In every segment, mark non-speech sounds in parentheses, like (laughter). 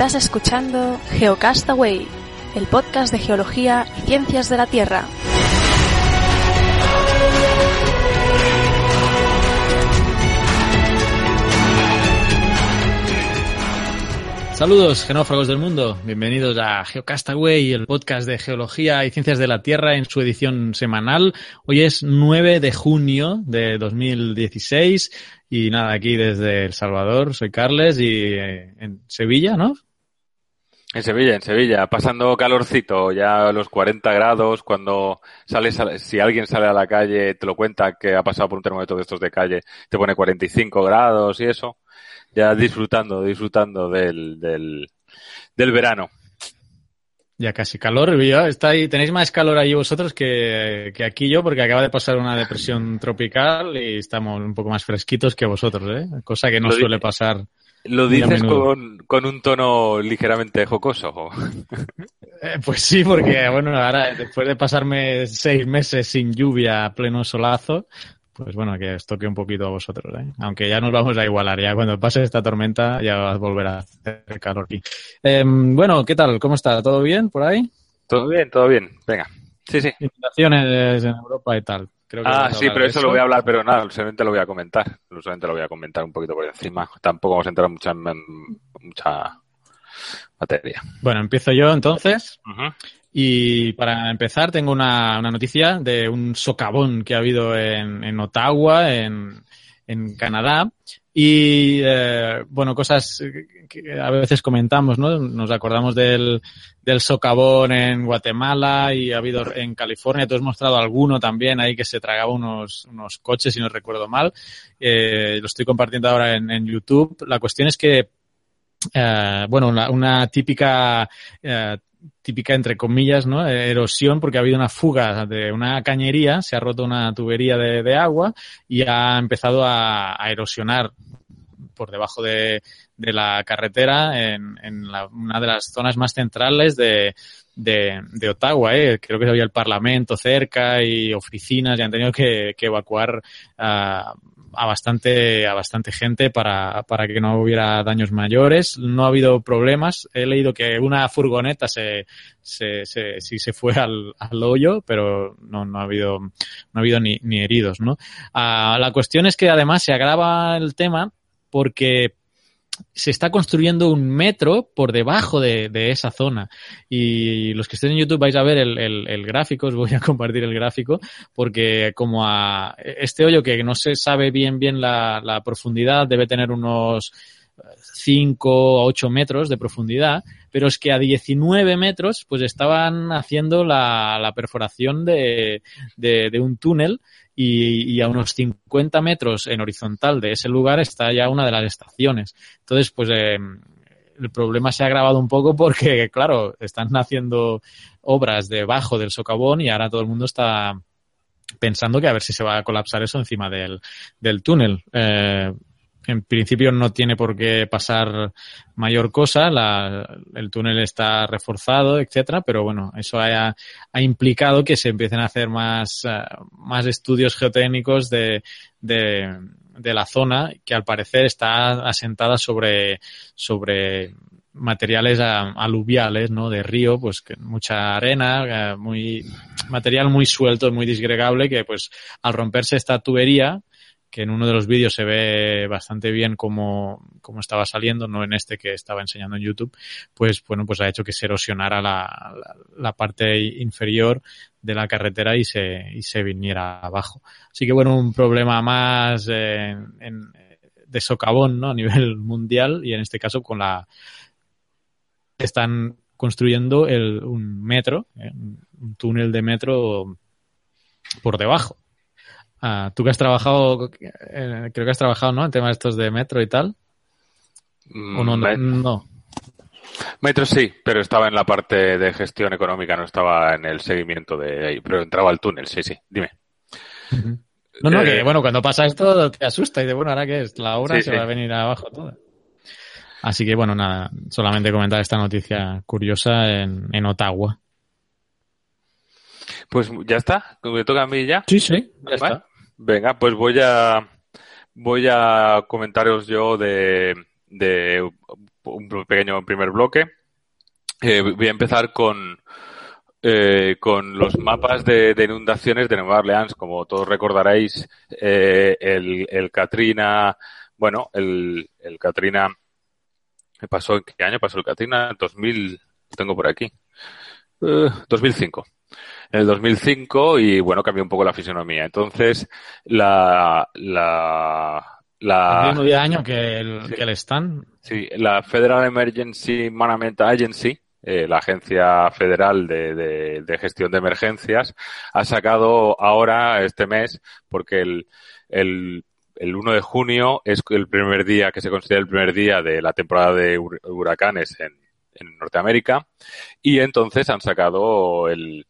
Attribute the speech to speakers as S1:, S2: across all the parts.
S1: Estás escuchando Geocastaway, el podcast de geología y ciencias de la Tierra.
S2: Saludos, genófagos del mundo. Bienvenidos a Geocastaway, el podcast de geología y ciencias de la Tierra en su edición semanal. Hoy es 9 de junio de 2016 y nada, aquí desde El Salvador, soy Carles y eh, en Sevilla, ¿no?
S3: En Sevilla, en Sevilla, pasando calorcito, ya a los 40 grados, cuando sales, si alguien sale a la calle, te lo cuenta que ha pasado por un termómetro de estos de calle, te pone 45 grados y eso ya disfrutando, disfrutando del, del, del verano.
S2: Ya casi calor, ya está ahí, tenéis más calor ahí vosotros que, que, aquí yo, porque acaba de pasar una depresión tropical y estamos un poco más fresquitos que vosotros, ¿eh? Cosa que no suele pasar.
S3: ¿Lo dices con, con, un tono ligeramente jocoso?
S2: Eh, pues sí, porque bueno, ahora después de pasarme seis meses sin lluvia, pleno solazo, pues bueno, que os toque un poquito a vosotros, ¿eh? Aunque ya nos vamos a igualar, ya cuando pase esta tormenta ya volverá a hacer calor aquí. Eh, bueno, ¿qué tal? ¿Cómo está? ¿Todo bien por ahí?
S3: Todo bien, todo bien. Venga. Sí, sí.
S2: Inundaciones en Europa y tal.
S3: Creo que ah, sí, pero eso, lo voy a hablar, pero nada, solamente lo voy a comentar. Solamente lo voy a comentar un poquito por encima. Tampoco vamos a entrar en mucha, mucha materia.
S2: Bueno, empiezo yo entonces. Y para empezar, tengo una, una, noticia de un socavón que ha habido en, en Ottawa, en, en Canadá. Y, eh, bueno, cosas que a veces comentamos, ¿no? Nos acordamos del, del socavón en Guatemala y ha habido en California. Tú has mostrado alguno también ahí que se tragaba unos, unos coches, si no recuerdo mal. Eh, lo estoy compartiendo ahora en, en YouTube. La cuestión es que eh, bueno, una, una típica eh, típica entre comillas, ¿no? Erosión porque ha habido una fuga de una cañería, se ha roto una tubería de, de agua y ha empezado a, a erosionar por debajo de, de la carretera en, en la, una de las zonas más centrales de, de, de Ottawa. ¿eh? Creo que había el Parlamento cerca y oficinas y han tenido que, que evacuar uh, a bastante, a bastante gente para, para que no hubiera daños mayores. No ha habido problemas. He leído que una furgoneta se, se, se se fue al, al hoyo, pero no, no ha habido, no ha habido ni, ni heridos, ¿no? Uh, la cuestión es que además se agrava el tema porque se está construyendo un metro por debajo de, esa zona. Y los que estén en YouTube vais a ver el, gráfico, os voy a (laughs) compartir el gráfico, porque como a este hoyo que no se sabe bien bien la, profundidad, debe tener unos 5 a 8 metros de profundidad, pero es que a 19 metros pues estaban haciendo la, la perforación de, de un túnel y, y, a unos 50 metros en horizontal de ese lugar está ya una de las estaciones. Entonces, pues eh, el problema se ha agravado un poco porque, (laughs) claro, están haciendo obras debajo del socavón y ahora todo el mundo está pensando que a ver si se va a colapsar eso encima del, del túnel. Eh, en principio no tiene por qué pasar mayor cosa, la, el túnel está reforzado, etcétera, pero bueno, eso ha, ha implicado que se empiecen a hacer más, uh, más estudios geotécnicos de, de, de, la zona que al parecer está asentada sobre, sobre materiales aluviales, ¿no? De río, pues que mucha arena, eh, muy, material muy suelto, muy disgregable, que pues al romperse esta tubería, que en uno de los vídeos se ve bastante bien cómo, cómo, estaba saliendo, no en este que estaba enseñando en YouTube, pues bueno, pues ha hecho que se erosionara la, la, la parte inferior de la carretera y se, y se viniera abajo. Así que bueno, un problema más en, en, de socavón, ¿no? A nivel (laughs) mundial y en este caso con la, están construyendo el, un metro, eh, un túnel de metro por debajo. Ah, tú que has trabajado, eh, creo que has trabajado, ¿no? En temas estos de metro y tal. ¿O no?
S3: Met
S2: no.
S3: Metro sí, pero estaba en la parte de gestión económica, no estaba en el seguimiento de ahí, pero entraba al túnel, sí, sí, dime.
S2: Uh -huh. No, no, eh, que bueno, cuando pasa esto te asusta y de bueno, ahora que es la obra sí, se sí. va a venir abajo toda. Así que bueno, nada, solamente comentar esta noticia curiosa en, en Ottawa.
S3: Pues ya está, me toca a mí ya.
S2: Sí, sí, ya
S3: ¿Vale?
S2: está.
S3: Venga, pues voy a voy a comentaros yo de, de un pequeño primer bloque. Eh, voy a empezar con, eh, con los mapas de, inundaciones de Nueva Orleans. Como todos recordaréis, eh, el, el, Katrina, bueno, el, el Katrina, pasó qué año pasó el Katrina? 2000, lo tengo por aquí. 2005. En el 2005 y bueno, cambió un poco la fisionomía. Entonces, la, la, la...
S2: El mismo año que el, que el Stan.
S3: Sí, la Federal Emergency Management Agency, eh, la Agencia Federal de, de, Gestión de Emergencias, ha sacado ahora, este mes, porque el, el, el 1 de junio es el primer día que se considera el primer día de la temporada de huracanes en, en Norteamérica, y entonces han sacado el,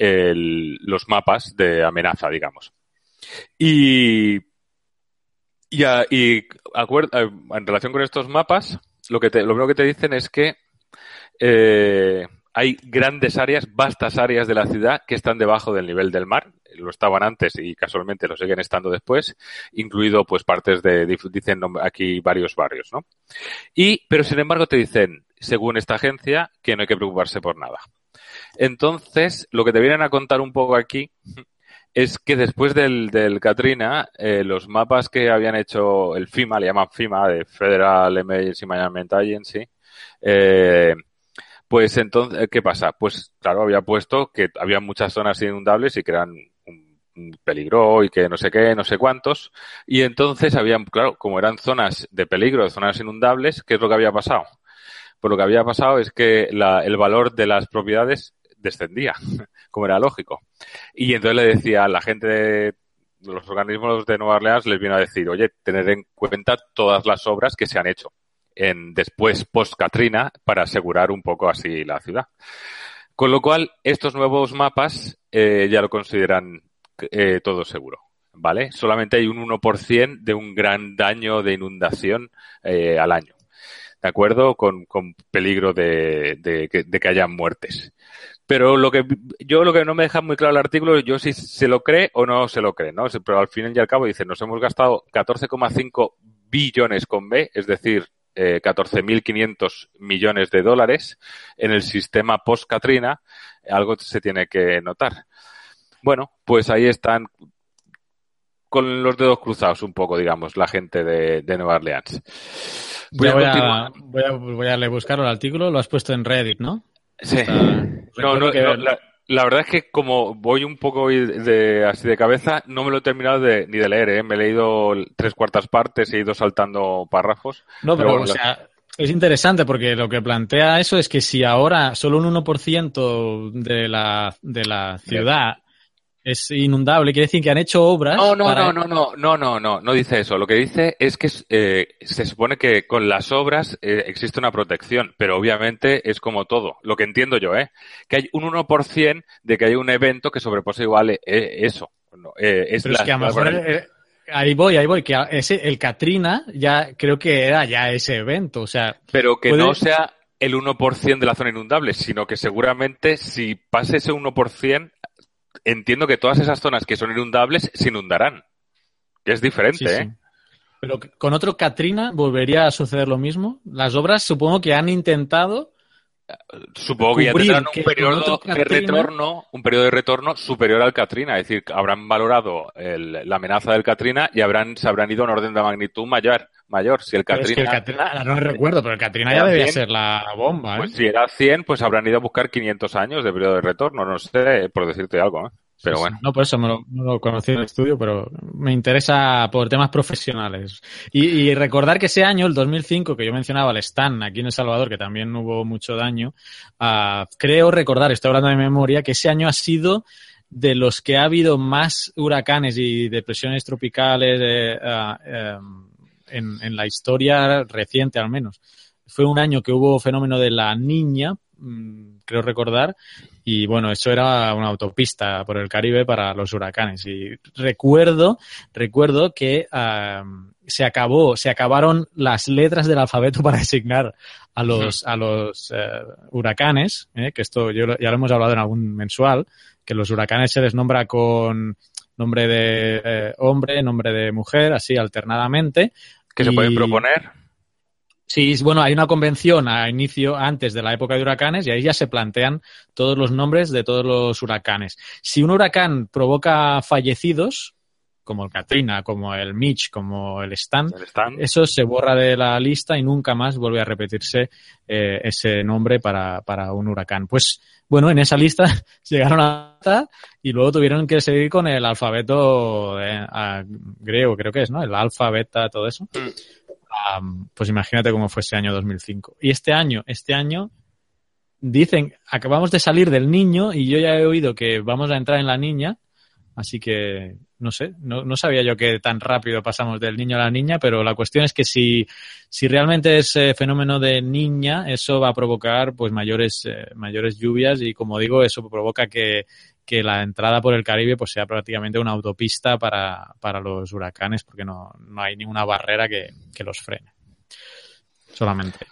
S3: los mapas de amenaza, digamos. Y, y, y eh, en relación con estos mapas, lo que te, lo primero que te dicen es que eh, hay grandes áreas, vastas áreas de la ciudad que están debajo del nivel del mar. Lo estaban antes y casualmente lo siguen estando después, incluido pues partes de, dicen aquí varios barrios, ¿no? Y, pero sin embargo te dicen, según esta agencia, que no hay que preocuparse por nada. Entonces, lo que te vienen a contar un poco aquí es que después del, del Katrina, eh, los mapas que habían hecho el FIMA, le llaman FIMA, de Federal Emergency Management Agency, eh, pues entonces, ¿qué pasa? Pues claro, había puesto que había muchas zonas inundables y que eran un peligro y que no sé qué, no sé cuántos. Y entonces habían, claro, como eran zonas de peligro, zonas inundables, ¿qué es lo que había pasado? Pues lo que había pasado es que la, el valor de las propiedades descendía, (laughs) como era lógico. Y entonces le decía a la gente de los organismos de Nueva Orleans les vino a decir, oye, tener en cuenta todas las obras que se han hecho en después post Katrina para asegurar un poco así la ciudad. Con lo cual, estos nuevos mapas eh, ya lo consideran eh, todo seguro. ¿Vale? Solamente hay un 1% de un gran daño de inundación eh, al año. ¿De acuerdo? Con, con peligro de, de, que haya muertes. Pero lo que yo lo que no me deja muy claro el artículo, yo si se lo cree o no se lo cree, ¿no? Pero al fin y al cabo dice, nos hemos gastado 14,5 billones con B, es decir, eh, 14.500 millones de dólares en el sistema post-Katrina, algo se tiene que notar. Bueno, pues ahí están con los dedos cruzados un poco, digamos, la gente de, Nueva Orleans.
S2: Voy a, voy, a, voy, a, buscar el artículo, lo has puesto en Reddit, ¿no?
S3: Sí. no, no, la, verdad es que como voy un poco de, así de cabeza, no me lo he terminado de, ni de leer, ¿eh? Me he leído tres cuartas partes he ido saltando párrafos.
S2: No, pero, o sea, es interesante porque lo que plantea eso es que si ahora solo un 1% de la, de la ciudad es inundable, quiere decir que han hecho obras.
S3: No, no, no, no, no, no, no, no, no dice eso. Lo que dice es que eh, se supone que con las obras eh, existe una protección, pero obviamente es como todo, lo que entiendo yo, ¿eh? Que hay un 1% de que hay un evento que sobrepose igual eh, eso.
S2: Es pero es que a lo mejor ahí voy, ahí voy, que ese, el Katrina ya creo que era ya ese evento, o sea.
S3: Pero que no sea el 1% de la zona inundable, sino que seguramente si pase ese 1%, entiendo que todas esas zonas que son inundables se inundarán. Que es diferente, ¿eh?
S2: Pero con otro Katrina volvería a suceder lo mismo. Las obras supongo que han intentado
S3: Supongo que ya tendrán un periodo de retorno, un periodo de retorno superior al Katrina, es decir, habrán valorado la amenaza del Katrina y habrán se habrán ido a un orden de magnitud mayor, mayor. Si el Katrina,
S2: no recuerdo, pero el Katrina ya debía ser la bomba.
S3: Pues ¿eh? si era 100, pues habrán ido a buscar 500 años de periodo de retorno, no sé, por decirte algo. ¿eh? Pero bueno.
S2: No, por eso me lo, no lo conocí en el estudio, pero me interesa por temas profesionales. Y, recordar que ese año, el 2005, que yo mencionaba, el Stan, aquí en El Salvador, que también hubo mucho daño, uh, creo recordar, estoy hablando de memoria, que ese año ha sido de los que ha habido más huracanes y depresiones tropicales eh, uh, en, en la historia reciente, al menos. Fue un año que hubo fenómeno de la niña, mm, creo recordar, y bueno, eso era una autopista por el Caribe para los huracanes. Y recuerdo, recuerdo que se acabó, se acabaron las letras del alfabeto (laughs) para designar a los, a los eh, huracanes, ¿eh? que esto yo, ya lo hemos hablado en algún mensual, que los huracanes se les nombra con nombre de eh, hombre, nombre de mujer, así alternadamente.
S3: ¿Qué se pueden proponer?
S2: Sí, bueno, hay una convención a inicio, antes de la época de huracanes, y ahí ya se plantean todos los nombres de todos los huracanes. Si un huracán provoca fallecidos, como el Katrina, como el Mitch, como el Stan, eso se borra de la lista y nunca más vuelve a repetirse eh, ese nombre para, para un huracán. Pues bueno, en esa lista (laughs) llegaron a y luego tuvieron que seguir con el alfabeto griego, creo que es, ¿no? El alfa, beta, todo eso. Mm pues imagínate cómo fue ese año 2005. Y este año, este año, dicen, acabamos de salir del niño y yo ya he oído que vamos a entrar en la niña, así que no sé, no, no sabía yo que tan rápido pasamos del niño a la niña, pero la cuestión es que si, si realmente es fenómeno de niña, eso va a provocar pues mayores, eh, mayores lluvias y como digo, eso provoca que, que la entrada por el Caribe pues sea prácticamente una autopista para, para los huracanes porque no, no hay ninguna barrera que, que los frene. Solamente.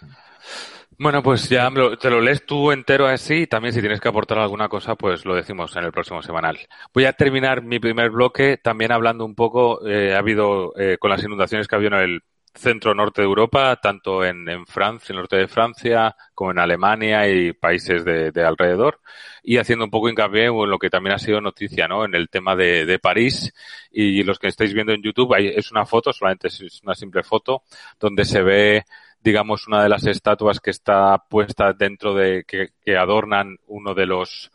S3: Bueno, pues ya te lo lees tú entero así y también si tienes que aportar alguna cosa, pues lo decimos en el próximo semanal. Voy a terminar mi primer bloque también hablando un poco, eh, ha habido eh, con las inundaciones que ha habido en el centro norte de Europa, tanto en, en Francia, en el norte de Francia, como en Alemania y países de, de, alrededor, y haciendo un poco hincapié en lo que también ha sido noticia, ¿no? En el tema de, de París y los que estáis viendo en YouTube, hay, es una foto, solamente es una simple foto, donde se ve digamos, una de las estatuas que está puesta dentro de, que, que adornan uno de los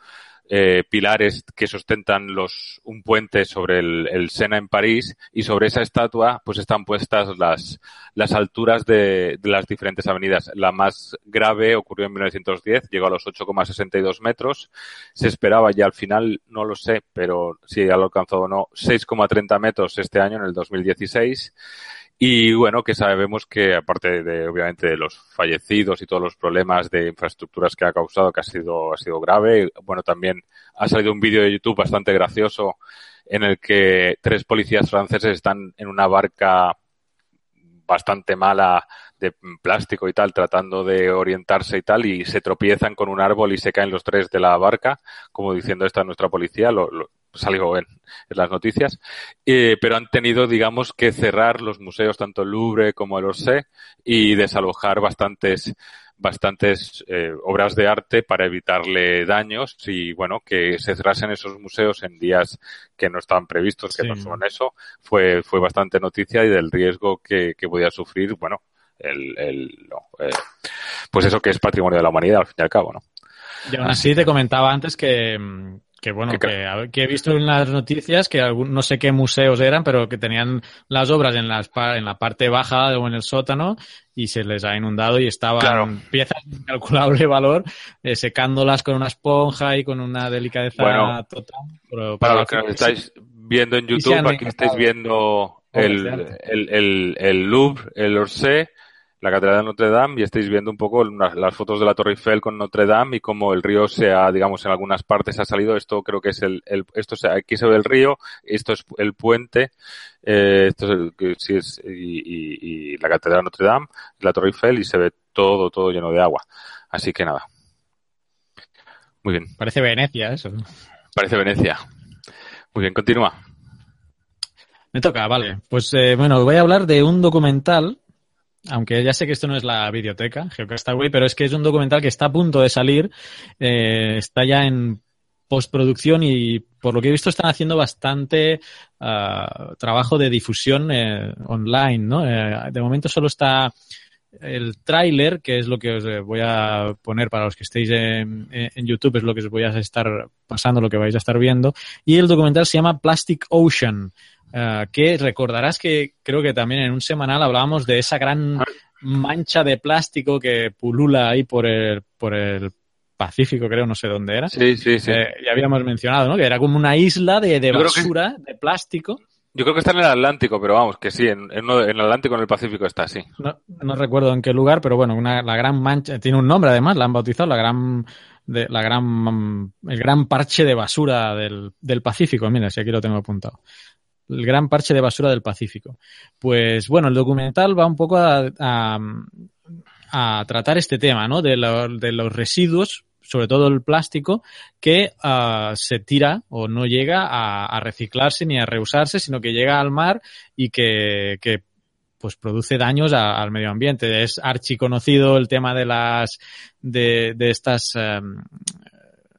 S3: eh, pilares que sustentan los, un puente sobre el, el, Sena en París y sobre esa estatua pues están puestas las, las alturas de, de las diferentes avenidas. La más grave ocurrió en 1910, llegó a los 8,62 metros. Se esperaba ya al final, no lo sé, pero si ya lo alcanzó o no, 6,30 metros este año en el 2016 y bueno, que sabemos que aparte de, obviamente, de los fallecidos y todos los problemas de infraestructuras que ha causado, que ha sido, ha sido grave, bueno, también ha salido un vídeo de YouTube bastante gracioso en el que tres policías franceses están en una barca bastante mala de plástico y tal, tratando de orientarse y tal, y se tropiezan con un árbol y se caen los tres de la barca, como diciendo esta es nuestra policía, lo, lo, salió en, en las noticias, eh, pero han tenido, digamos, que cerrar los museos, tanto el Louvre como el Orsay, y desalojar bastantes bastantes eh, obras de arte para evitarle daños y bueno que se cerrasen esos museos en días que no estaban previstos que sí. no son eso fue fue bastante noticia y del riesgo que, que podía sufrir bueno el, el no, eh, pues eso que es patrimonio de la humanidad al fin y al cabo no
S2: y aún así te comentaba antes que que bueno, que, que, he visto en las noticias que algún, no sé qué museos eran, pero que tenían las obras en, las, en la parte baja o en el sótano y se les ha inundado y estaban claro. piezas de incalculable (laughs) valor eh, secándolas con una esponja y con una delicadeza
S3: bueno,
S2: total.
S3: Pero, para los que nos estáis viendo en YouTube, aquí estáis viendo el, el, el, el Louvre, el Orsay, la Catedral de Notre Dame y estáis viendo un poco las fotos de la Torre Eiffel con Notre Dame y cómo el río se ha, digamos, en algunas partes ha salido. Esto creo que es el, el esto se, aquí se ve el río, esto es el puente, eh, esto es, el, sí es y, y, y, la Catedral de Notre Dame, la Torre Eiffel y se ve todo, todo lleno de agua. Así que nada. Muy bien.
S2: Parece Venecia eso.
S3: Parece Venecia. Muy bien, continúa.
S2: Me toca, vale. Pues eh, bueno, voy a hablar de un documental aunque ya sé que esto no es la videoteca, Geocastaway, pero es que es un documental que está a punto de salir, eh, está ya en postproducción y por lo que he visto están haciendo bastante uh, trabajo de difusión eh, online, ¿no? Eh, de momento solo está el tráiler, que es lo que os voy a poner para los que estéis en, YouTube, es lo que os voy a estar pasando, lo que vais a estar viendo, y el documental se llama Plastic Ocean. Uh, que recordarás que creo que también en un semanal hablábamos de esa gran mancha de plástico que pulula ahí por el, por el Pacífico, creo, no sé dónde era.
S3: Sí, sí, sí.
S2: Eh, ya habíamos mencionado, ¿no? Que era como una isla de, de basura, que... de plástico.
S3: Yo creo que está en el Atlántico, pero vamos, que sí, en, en, en el Atlántico, en el Pacífico está, sí.
S2: No, no recuerdo en qué lugar, pero bueno, una, la gran mancha, tiene un nombre además, la han bautizado, la gran, de, la gran, el gran parche de basura del, del Pacífico. Mira, si aquí lo tengo apuntado el gran parche de basura del Pacífico. Pues bueno, el documental va un poco a, a, a tratar este tema, ¿no? De, lo, de, los residuos, sobre todo el plástico, que uh, se tira o no llega a, a, reciclarse ni a reusarse, sino que llega al mar y que, que pues produce daños al medio ambiente. Es archiconocido el tema de las, de, de estas, em,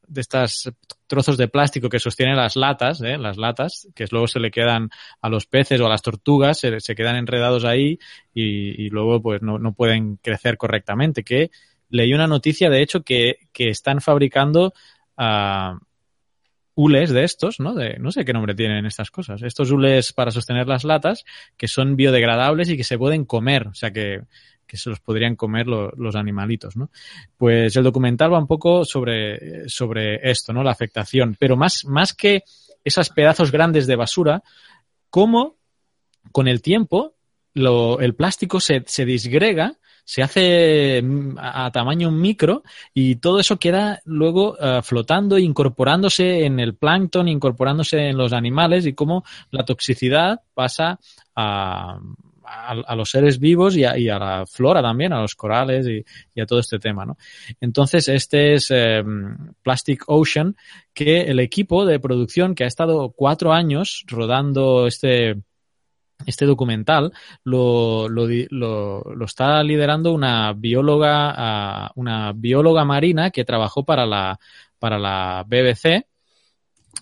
S2: de estas trozos de plástico que sostienen las latas, ¿eh? las latas, que luego se le quedan a los peces o a las tortugas, se, quedan enredados ahí y, luego pues no, no, pueden crecer correctamente. Que leí una noticia, de hecho, que, que están fabricando uh, hules de estos, ¿no? De, no sé qué nombre tienen estas cosas. Estos hules para sostener las latas que son biodegradables y que se pueden comer. O sea que que se los podrían comer los animalitos, ¿no? Pues el documental va un poco sobre, sobre esto, ¿no? La afectación. Pero más, más que esos pedazos grandes de basura, cómo con el tiempo el plástico se, se disgrega se hace mm, a, tamaño micro y todo eso queda luego uh, flotando, incorporándose en el plancton, incorporándose en los animales y cómo la toxicidad pasa a, a, los seres vivos y a, la flora también, a los corales y, a todo este tema, ¿no? Entonces, este es em, Plastic Ocean, que el equipo de producción que ha estado cuatro años rodando este, este documental lo, lo, lo, está liderando una bióloga, ah, una bióloga marina que trabajó para la, para la BBC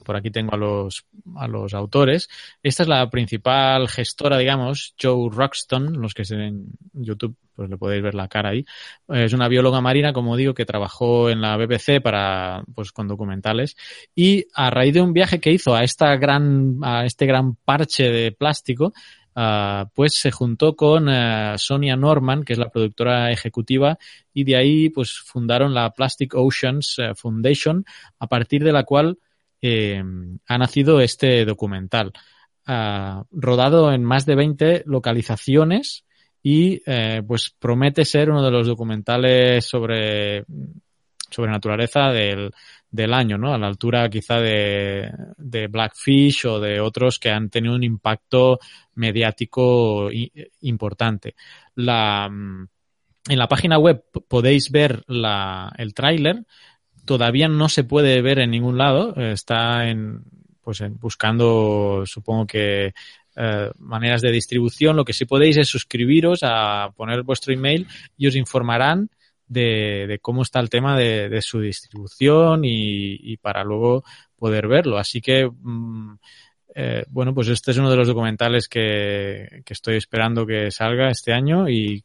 S2: por aquí tengo a los, a los autores. Esta es la principal gestora, digamos, Joe Roxton, los que ven en YouTube, pues le podéis ver la cara ahí. Es una bióloga marina, como digo, que trabajó en la BBC para, pues con documentales. Y a raíz de un viaje que hizo a esta gran, a este gran parche de plástico, Uh, pues se juntó con uh, Sonia Norman, que es la productora ejecutiva, y de ahí pues fundaron la Plastic Oceans uh, Foundation, a partir de la cual eh, ha nacido este documental, uh, rodado en más de 20 localizaciones y eh, pues promete ser uno de los documentales sobre, sobre naturaleza del, del año, ¿no? A la altura quizá de, de Blackfish o de otros que han tenido un impacto mediático importante. La, en la página web podéis ver el tráiler todavía no se puede ver en ningún lado. Está en, pues en, buscando, supongo que eh, maneras de distribución. Lo que sí podéis es suscribiros a poner vuestro email y os informarán de, de cómo está el tema de, de su distribución y, para luego poder verlo. Así que, mm, eh, bueno, pues este es uno de los documentales que, que estoy esperando que salga este año y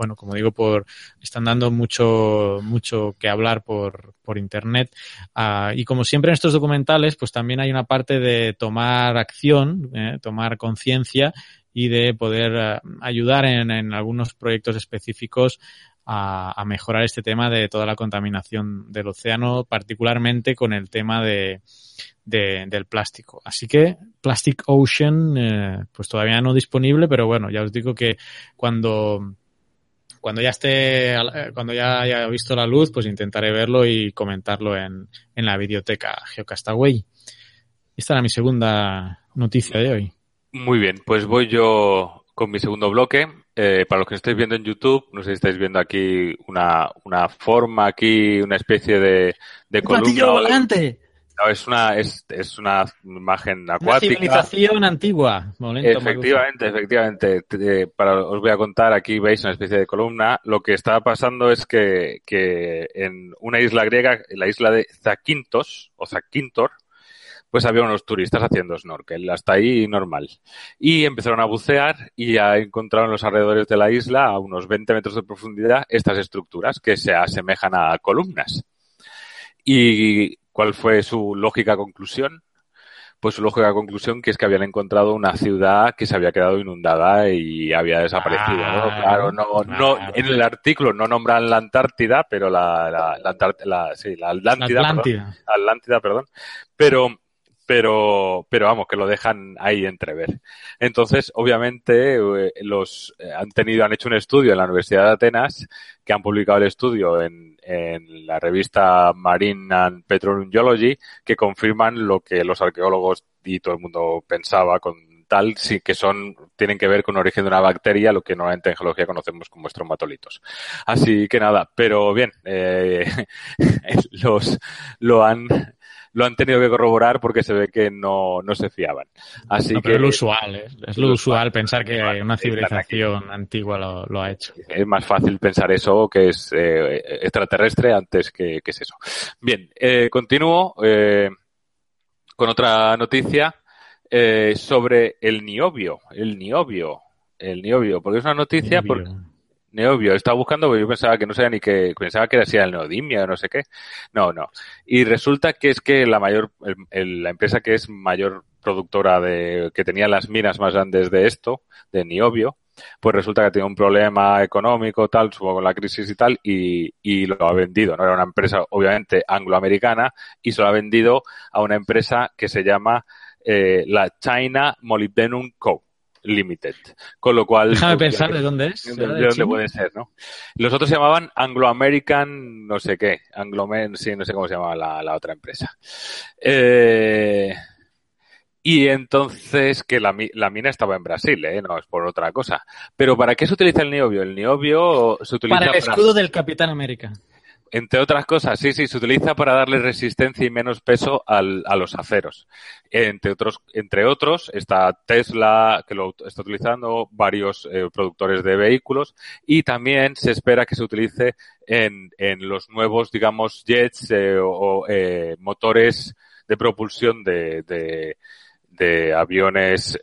S2: bueno, como digo, por están dando mucho, mucho que hablar por, por internet. Uh, y como siempre en estos documentales, pues también hay una parte de tomar acción, eh, tomar conciencia y de poder uh, ayudar en, en, algunos proyectos específicos a, mejorar este tema de toda la contaminación del océano, particularmente con el tema de, de, del plástico. Así que Plastic Ocean, eh, pues todavía no disponible, pero bueno, ya os digo que cuando cuando ya esté, eh, cuando ya haya visto la luz, pues intentaré verlo y comentarlo en, en la biblioteca Geocastaway. Esta era mi segunda noticia de hoy.
S3: Muy bien, pues voy yo con mi segundo bloque. Eh, para los que estáis viendo en YouTube, no sé si estáis viendo aquí una, una forma, aquí una especie de, de columna.
S2: volante!
S3: Es una, es, es una imagen acuática.
S2: Una civilización antigua.
S3: efectivamente, efectivamente. para, os voy a contar, aquí veis una especie de columna. Lo que está pasando es que, que en una isla griega, en la isla de Zakynthos, o Zakynthor, pues había unos turistas haciendo snorkel, hasta ahí normal. Y empezaron a bucear y ya encontraron en los alrededores de la isla, a unos 20 metros de profundidad, estas estructuras que se asemejan a columnas. Y ¿Cuál fue su lógica conclusión? Pues su lógica conclusión que es que habían encontrado una ciudad que se había quedado inundada y había desaparecido. ¿no? Ah, claro, no, no, en el artículo no nombran la Antártida, pero la, la, la, la sí, la Atlántida,
S2: Atlántida.
S3: Perdón, Atlántida, perdón. Pero pero, pero vamos, que lo dejan ahí entrever. Entonces, obviamente, eh, los eh, han tenido, han hecho un estudio en la Universidad de Atenas, que han publicado el estudio en, en la revista Marine and Petroleum Geology, que confirman lo que los arqueólogos y todo el mundo pensaba con tal, sí que son, tienen que ver con el origen de una bacteria, lo que normalmente en geología conocemos como estromatolitos. Así que nada, pero bien, eh, (laughs) los, lo han, lo han tenido que corroborar porque se ve que no, no se fiaban. Así que
S2: es lo usual, ¿eh? es lo usual pensar que una civilización antigua lo, ha hecho.
S3: Es más fácil pensar eso que es eh, extraterrestre antes que, que, es eso. Bien, eh, continúo eh, con otra noticia eh, sobre el niobio, el niobio, el niobio, porque es una noticia porque Neobio, estaba buscando porque yo pensaba que no sabía ni que, pensaba que era el neodimia o no sé qué. No, no. Y resulta que es que la mayor, la empresa que es mayor productora de, que tenía las minas más grandes de esto, de Niobio, pues resulta que tiene un problema económico, tal, supongo con la crisis y tal, y, y lo ha vendido. No era una empresa, obviamente, angloamericana, y se lo ha vendido a una empresa que se llama eh, la China Molybdenum Co. Limited. Con lo cual.
S2: Déjame pensar de dónde es.
S3: De, dónde puede ser, ¿no? Los otros se llamaban Anglo American, no sé qué. Anglo sí, no sé cómo se llamaba la, la otra empresa. Eh, y entonces que la, la, mina estaba en Brasil, ¿eh? no es por otra cosa. Pero ¿para qué se utiliza el niobio? El niobio se utiliza
S2: para el escudo del Capitán América.
S3: Entre otras cosas, sí, sí, se utiliza para darle resistencia y menos peso al, a los aceros. Entre otros, entre otros, está Tesla, que lo está utilizando, varios eh, productores de vehículos, y también se espera que se utilice en, en los nuevos, digamos, jets eh, o eh, motores de propulsión de, de, de aviones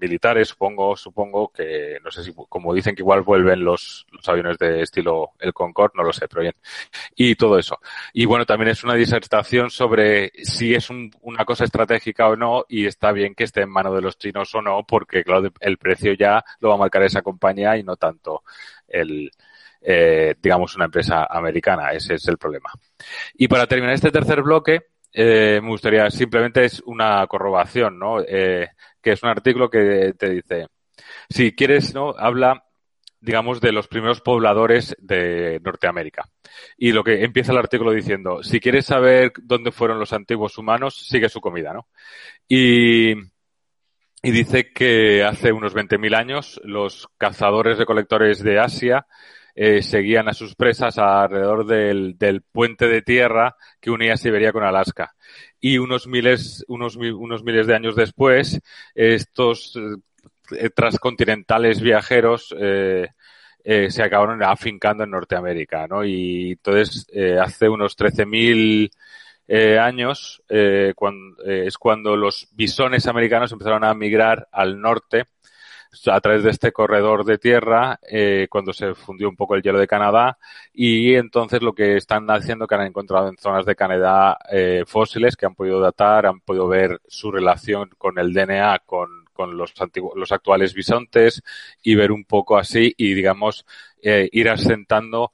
S3: militares, supongo, supongo que, no sé si, como dicen que igual vuelven los, aviones de estilo el Concorde, no lo sé, pero bien. Y todo eso. Y bueno, también es una disertación sobre si es una cosa estratégica o no, y está bien que esté en mano de los chinos o no, porque claro, el precio ya lo va a marcar esa compañía y no tanto el, eh, digamos, una empresa americana. Ese es el problema. Y para terminar este tercer bloque, eh, me gustaría simplemente es una corrobación, ¿no? Eh, que es un artículo que te dice, si quieres, ¿no? Habla, digamos, de los primeros pobladores de Norteamérica. Y lo que empieza el artículo diciendo, si quieres saber dónde fueron los antiguos humanos, sigue su comida, ¿no? Y, y dice que hace unos 20.000 años los cazadores recolectores de Asia eh, seguían a sus presas alrededor del, puente de tierra que unía Siberia con Alaska. Y unos miles, unos, miles de años después, estos eh, transcontinentales viajeros eh, se acabaron afincando en Norteamérica, ¿no? Y entonces, hace unos 13.000 eh, años es cuando los bisones americanos empezaron a migrar al norte a través de este corredor de tierra eh, cuando se fundió un poco el hielo de Canadá y entonces lo que están haciendo que han encontrado en zonas de Canadá eh, fósiles que han podido datar, han podido ver su relación con el DNA, con, con los, antiguos, los actuales bisontes y ver un poco así y digamos eh, ir asentando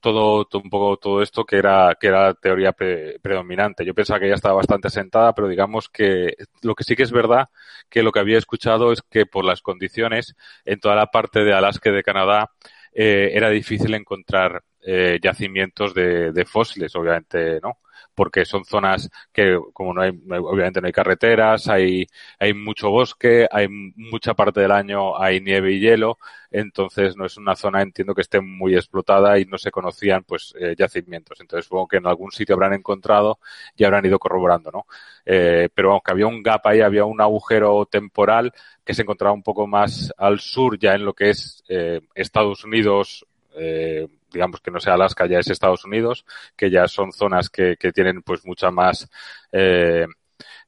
S3: todo, todo, un poco todo esto que era que era teoría pre, predominante. Yo pensaba que ya estaba bastante asentada, pero digamos que lo que sí que es verdad que lo que había escuchado es que por las condiciones en toda la parte de Alaska y de Canadá eh, era difícil encontrar eh, yacimientos de, de fósiles, obviamente, ¿no? Porque son zonas que, como no hay, obviamente no hay carreteras, hay, hay mucho bosque, hay mucha parte del año hay nieve y hielo, entonces no es una zona, entiendo que esté muy explotada y no se conocían, pues, eh, yacimientos. Entonces supongo que en algún sitio habrán encontrado y habrán ido corroborando, ¿no? Eh, pero vamos, que había un gap ahí, había un agujero temporal que se encontraba un poco más al sur, ya en lo que es eh, Estados Unidos, eh, digamos que no sea Alaska, ya es Estados Unidos, que ya son zonas que, que tienen pues mucha más eh,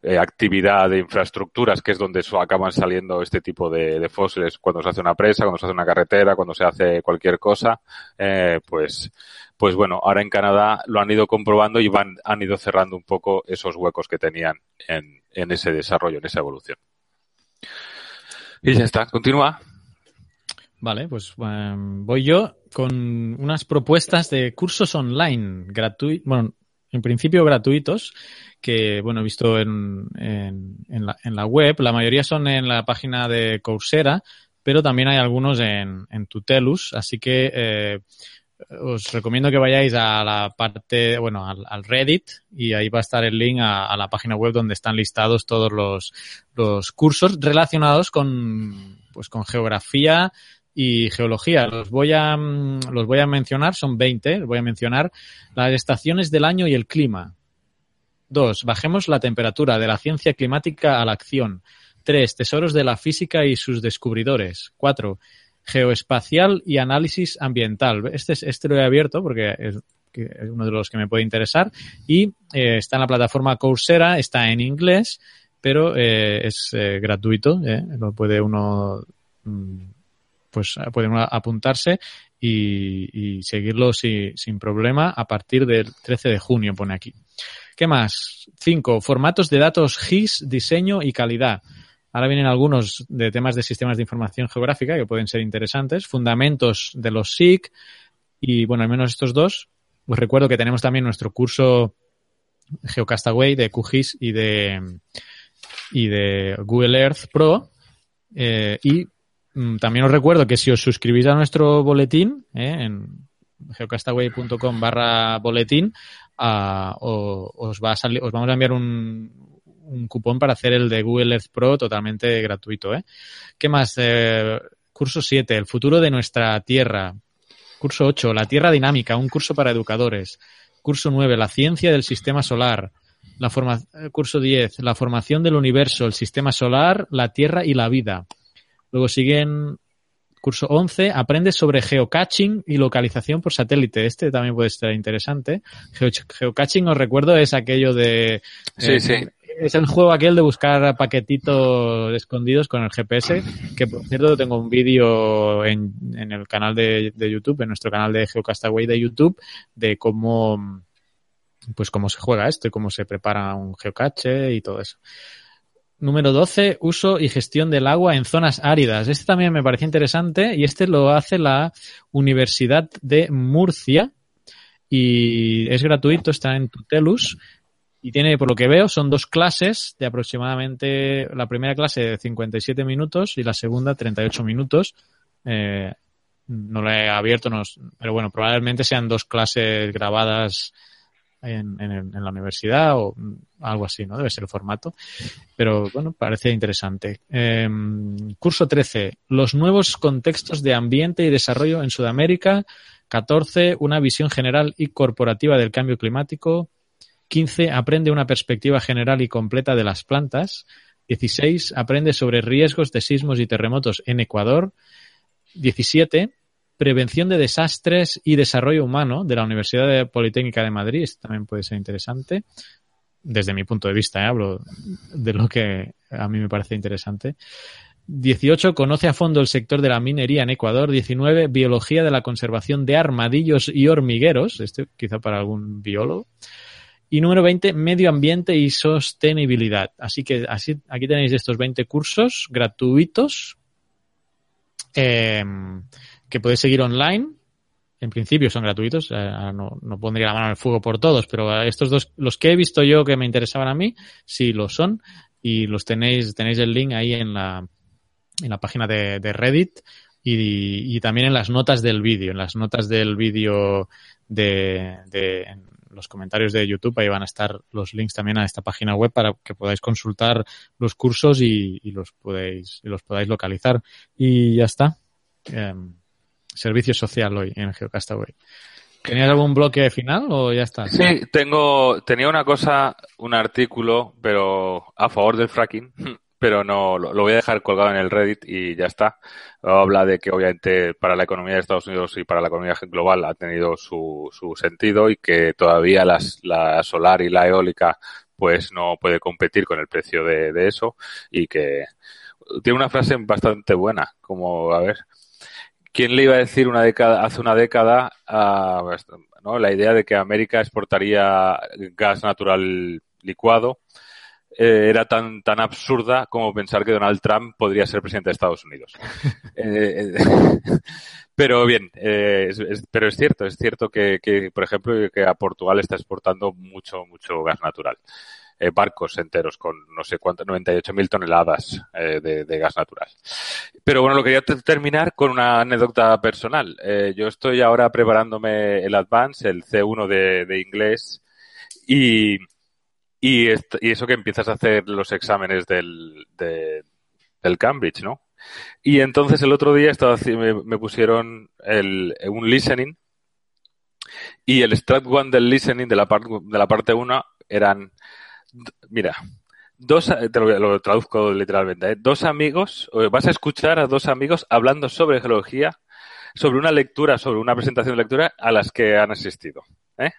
S3: eh, actividad de infraestructuras, que es donde acaban saliendo este tipo de, de, fósiles. Cuando se hace una presa, cuando se hace una carretera, cuando se hace cualquier cosa, eh, pues, pues bueno, ahora en Canadá lo han ido comprobando y van, han ido cerrando un poco esos huecos que tenían en, en ese desarrollo, en esa evolución. Y ya está, continúa.
S2: Vale, pues um, voy yo con unas propuestas de cursos online gratuitos, bueno, en principio gratuitos, que, bueno, he visto en, en, en, la, en, la, web. La mayoría son en la página de Coursera, pero también hay algunos en, en Tutelus, así que eh, os recomiendo que vayáis a la parte, bueno, al, al Reddit y ahí va a estar el link a, a, la página web donde están listados todos los, los cursos relacionados con, pues con geografía, y geología. Los voy a, mm, los voy a mencionar, son 20, los voy a mencionar las estaciones del año y el clima. 2. Bajemos la temperatura de la ciencia climática a la acción. 3. Tesoros de la física y sus descubridores. 4. Geoespacial y análisis ambiental. Este, este lo he abierto porque es, uno de los que me puede interesar. Y eh, está en la plataforma Coursera, está en inglés, pero eh, es eh, gratuito. Lo puede uno mm, pues puede uno apuntarse y, seguirlo sin problema a partir del 13 de junio, pone aquí. ¿Qué más? 5. Formatos de datos GIS, diseño y calidad. Ahora vienen algunos de temas de sistemas de información geográfica que pueden ser interesantes. Fundamentos de los SIC y, bueno, al menos estos dos. Os recuerdo que tenemos también nuestro curso Geocastaway de QGIS y de, y de Google Earth Pro. Eh, y también os recuerdo que si os suscribís a nuestro boletín eh, en geocastaway.com barra boletín, ah, os, a vamos a enviar un, un cupón para hacer el de Google Earth Pro totalmente gratuito. ¿eh? ¿Qué más? Eh, curso 7, el futuro de nuestra Tierra. Curso 8, la Tierra dinámica, un curso para educadores. Curso 9, la ciencia del sistema solar. La forma, eh, curso 10, la formación del universo, el sistema solar, la Tierra y la vida. Luego siguen curso 11, aprende sobre geocaching y localización por satélite. Este también puede estar interesante. geocaching, os recuerdo, es aquello de...
S3: Sí, eh, sí
S2: es el juego aquel de buscar paquetitos escondidos con el GPS, que por cierto tengo un vídeo en, en el canal de, de, YouTube, en nuestro canal de Geocastaway de YouTube, de cómo, pues cómo se juega esto y cómo se prepara un geocache y todo eso. Número 12, uso y gestión del agua en zonas áridas. Este también me parece interesante y este lo hace la Universidad de Murcia y es gratuito, está en Tutelus y tiene, por lo que veo, son dos clases de aproximadamente, la primera clase de 57 minutos y la segunda 38 minutos. Eh, no la he abierto, no, pero bueno, probablemente sean dos clases grabadas en, en, la universidad o algo así, ¿no? Debe ser el formato. Pero bueno, parece interesante. Eh, curso 13. Los nuevos contextos de ambiente y desarrollo en Sudamérica. 14. Una visión general y corporativa del cambio climático. 15. Aprende una perspectiva general y completa de las plantas. 16. Aprende sobre riesgos de sismos y terremotos en Ecuador. 17. Prevención de desastres y desarrollo humano de la Universidad Politécnica de Madrid. Esto también puede ser interesante. Desde mi punto de vista, ¿eh? hablo de lo que a mí me parece interesante. 18. Conoce a fondo el sector de la minería en Ecuador. 19. Biología de la conservación de armadillos y hormigueros. Este quizá para algún biólogo. Y número 20, medio ambiente y sostenibilidad. Así que aquí tenéis estos 20 cursos gratuitos eh, que podéis seguir online. En principio son gratuitos, eh, no, no, pondría la mano en el fuego por todos, pero estos dos, los que he visto yo que me interesaban a mí, sí lo son. Y los tenéis, tenéis el link ahí en la, en la página de, Reddit y, y, también en las notas del vídeo, en las notas del vídeo de, de, los comentarios de YouTube, ahí van a estar los links también a esta página web para que podáis consultar los cursos y, los podéis y los podáis localizar. Y ya está. Em, servicio social hoy en Geocastaway. ¿Tenías algún bloque final o ya está?
S3: Sí, tengo, tenía una cosa, un artículo, pero a favor del fracking, (laughs) pero no, lo, voy a dejar colgado en el Reddit y ya está. Habla de que obviamente para la economía de Estados Unidos y para la economía global ha tenido su, su sentido y que todavía las, la solar y la eólica pues no puede competir con el precio de, de eso y que tiene una frase bastante buena, como, a ver, ¿quién le iba a decir una década, hace una década, ¿no? la idea de que América exportaría gas natural licuado eh, era tan, tan absurda como pensar que Donald Trump podría ser presidente de Estados Unidos. (laughs) Eh, eh, (laughs) pero bien, pero es cierto, es cierto que, que, por ejemplo, que a Portugal está exportando mucho, mucho gas natural. Barcos enteros con no sé cuánto, 98 mil toneladas de, de, gas natural. Pero bueno, lo quería terminar con una anécdota personal. yo estoy ahora preparándome el Advance, el C1 de, de inglés, y, y, y eso que empiezas a hacer los exámenes del, del Cambridge, ¿no? Y entonces el otro día estaba, me, me pusieron el, un listening y el Strat One del listening de la, parte de la parte 1 eran, mira, dos, te lo, traduzco literalmente, ¿eh? dos amigos, vas a escuchar a dos amigos hablando sobre geología, sobre una lectura, sobre una presentación de lectura a las que han asistido. ¿eh?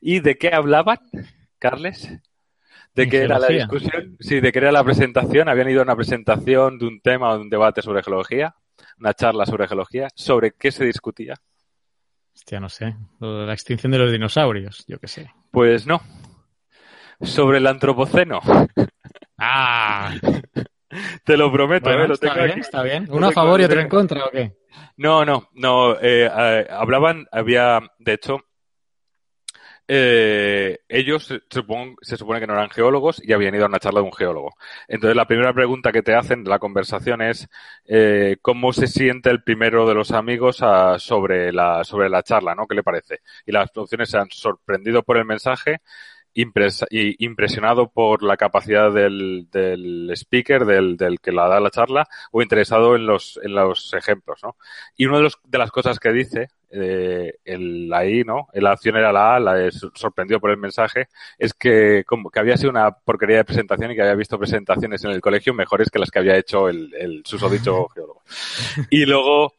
S3: ¿Y de qué hablaban, Carles? ¿De qué era la discusión? Sí, de qué era la presentación. Habían ido a una presentación de un tema o de un debate sobre geología, una charla sobre geología. ¿Sobre qué se discutía?
S2: Hostia, no sé. La extinción de los dinosaurios, yo qué sé.
S3: Pues no. Sobre el antropoceno.
S2: ¡Ah!
S3: Te lo prometo, ¿eh? Lo
S2: está bien, está bien. ¿Uno a favor y otro en contra o qué?
S3: No, no, no. Eh, eh, hablaban, había, de hecho, eh, ellos se, se, supone que no eran geólogos y habían ido a una charla de un geólogo. Entonces, la primera pregunta que te hacen de la conversación es eh, cómo se siente el primero de los amigos a, sobre, la, sobre la charla, ¿no? ¿Qué le parece? Y las opciones se han sorprendido por el mensaje, y impresionado por la capacidad del, del speaker, del, del, que la da la charla, o interesado en los, en los ejemplos, ¿no? Y una de, los, de las cosas que dice, eh, el, I, ¿no? La acción era la A, la sorprendido por el mensaje, es que, como, que había sido una porquería de presentación y que había visto presentaciones en el colegio mejores que las que había hecho el, el susodicho geólogo. (laughs) Y luego,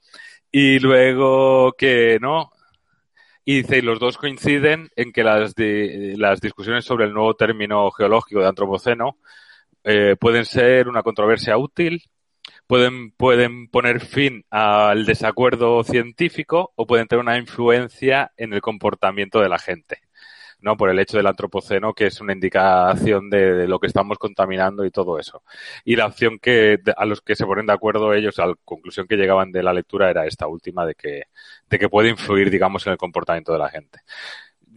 S3: y luego que, ¿no? Y dice, los dos coinciden en que las, las discusiones sobre el nuevo término geológico de antropoceno eh, pueden ser una controversia útil, pueden, pueden poner fin al desacuerdo científico o pueden tener una influencia en el comportamiento de la gente. ¿No? Por el hecho del antropoceno, que es una indicación de, lo que estamos contaminando y todo eso. Y la opción que, a los que se ponen de acuerdo ellos, a la conclusión que llegaban de la lectura era esta última, de que, de que puede influir, digamos, en el comportamiento de la gente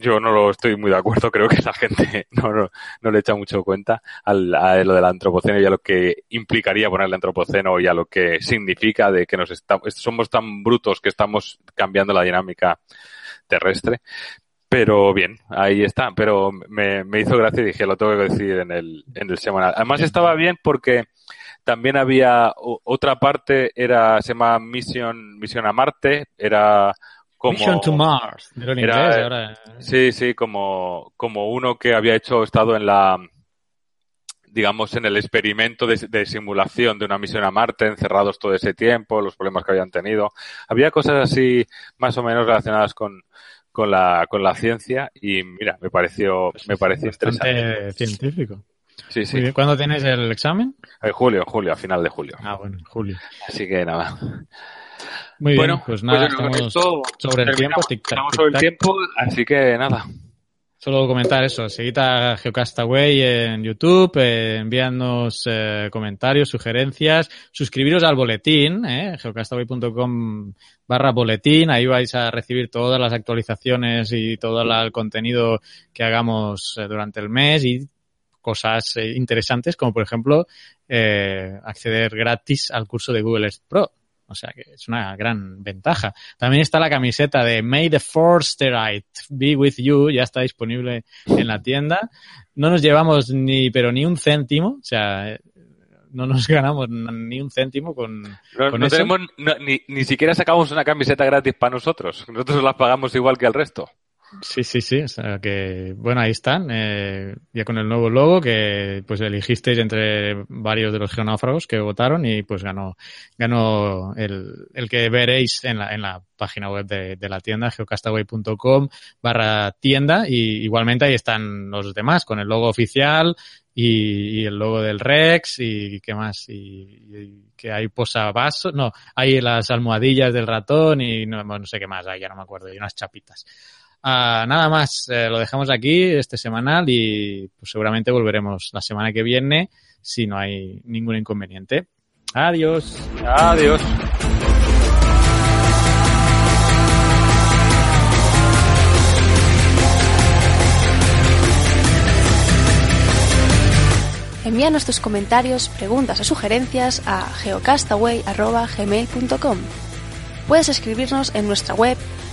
S3: yo no lo estoy muy de acuerdo, creo que la gente (laughs) no, no, no le echa mucho cuenta al, a lo del antropoceno y a lo que implicaría ponerle antropoceno y a lo que significa de que nos estamos, somos tan brutos que estamos cambiando la dinámica terrestre. Pero bien, ahí está. Pero me, me hizo gracia y dije, lo tengo que decir en el, en el semanal. Además estaba bien porque también había otra parte, era, se llama Mission, Misión a Marte, era como...
S2: Mission to Mars, ahora.
S3: Sí, sí, como, como uno que había hecho, estado en la, digamos, en el experimento de, de, simulación de una misión a Marte, encerrados todo ese tiempo, los problemas que habían tenido. Había cosas así más o menos relacionadas con, con la, con la ciencia y mira, me pareció, me pareció
S2: interesante. científico.
S3: Sí, sí.
S2: ¿Cuándo tienes el examen?
S3: En julio, julio, a final de julio.
S2: Ah, bueno, en julio.
S3: Así que nada.
S2: Muy bueno, bien, pues nada, pues estamos sobre el tiempo.
S3: estamos sobre el tiempo, así que nada.
S2: Solo comentar eso, seguid a Geocastaway en YouTube, eh, eh, comentarios, sugerencias, suscribiros al boletín, eh, geocastaway.com barra boletín, ahí vais a recibir todas las actualizaciones y todo el contenido que hagamos eh, durante el mes y cosas eh, interesantes como por ejemplo acceder gratis al curso de Google Earth Pro o sea que es una gran ventaja. También está la camiseta de May the Forsterite be with you, ya está disponible en la tienda. No nos llevamos ni, pero ni un céntimo, o sea, no nos (laughs) ganamos ni un céntimo con,
S3: no, no Tenemos, ni, ni siquiera sacamos una camiseta gratis para nosotros. Nosotros las pagamos igual que el resto.
S2: Sí, sí, sí. O sea que, bueno, ahí están, eh, ya con el nuevo logo que pues eligisteis entre varios de los geonáufragos que votaron y pues ganó, ganó el, el que veréis en la, en la página web de, de la tienda, geocastaway.com barra tienda y igualmente ahí están los demás con el logo oficial y, y el logo del Rex y qué más y, y que hay posavasos, no, hay las almohadillas del ratón y no, no sé qué más, ahí ya no me acuerdo, y unas chapitas. Uh, nada más, eh, lo dejamos aquí este semanal y pues seguramente volveremos la semana que viene si no hay ningún inconveniente. Adiós.
S3: Adiós.
S1: Envíanos tus comentarios, preguntas o sugerencias a geocastaway.gmail.com. Puedes escribirnos en nuestra web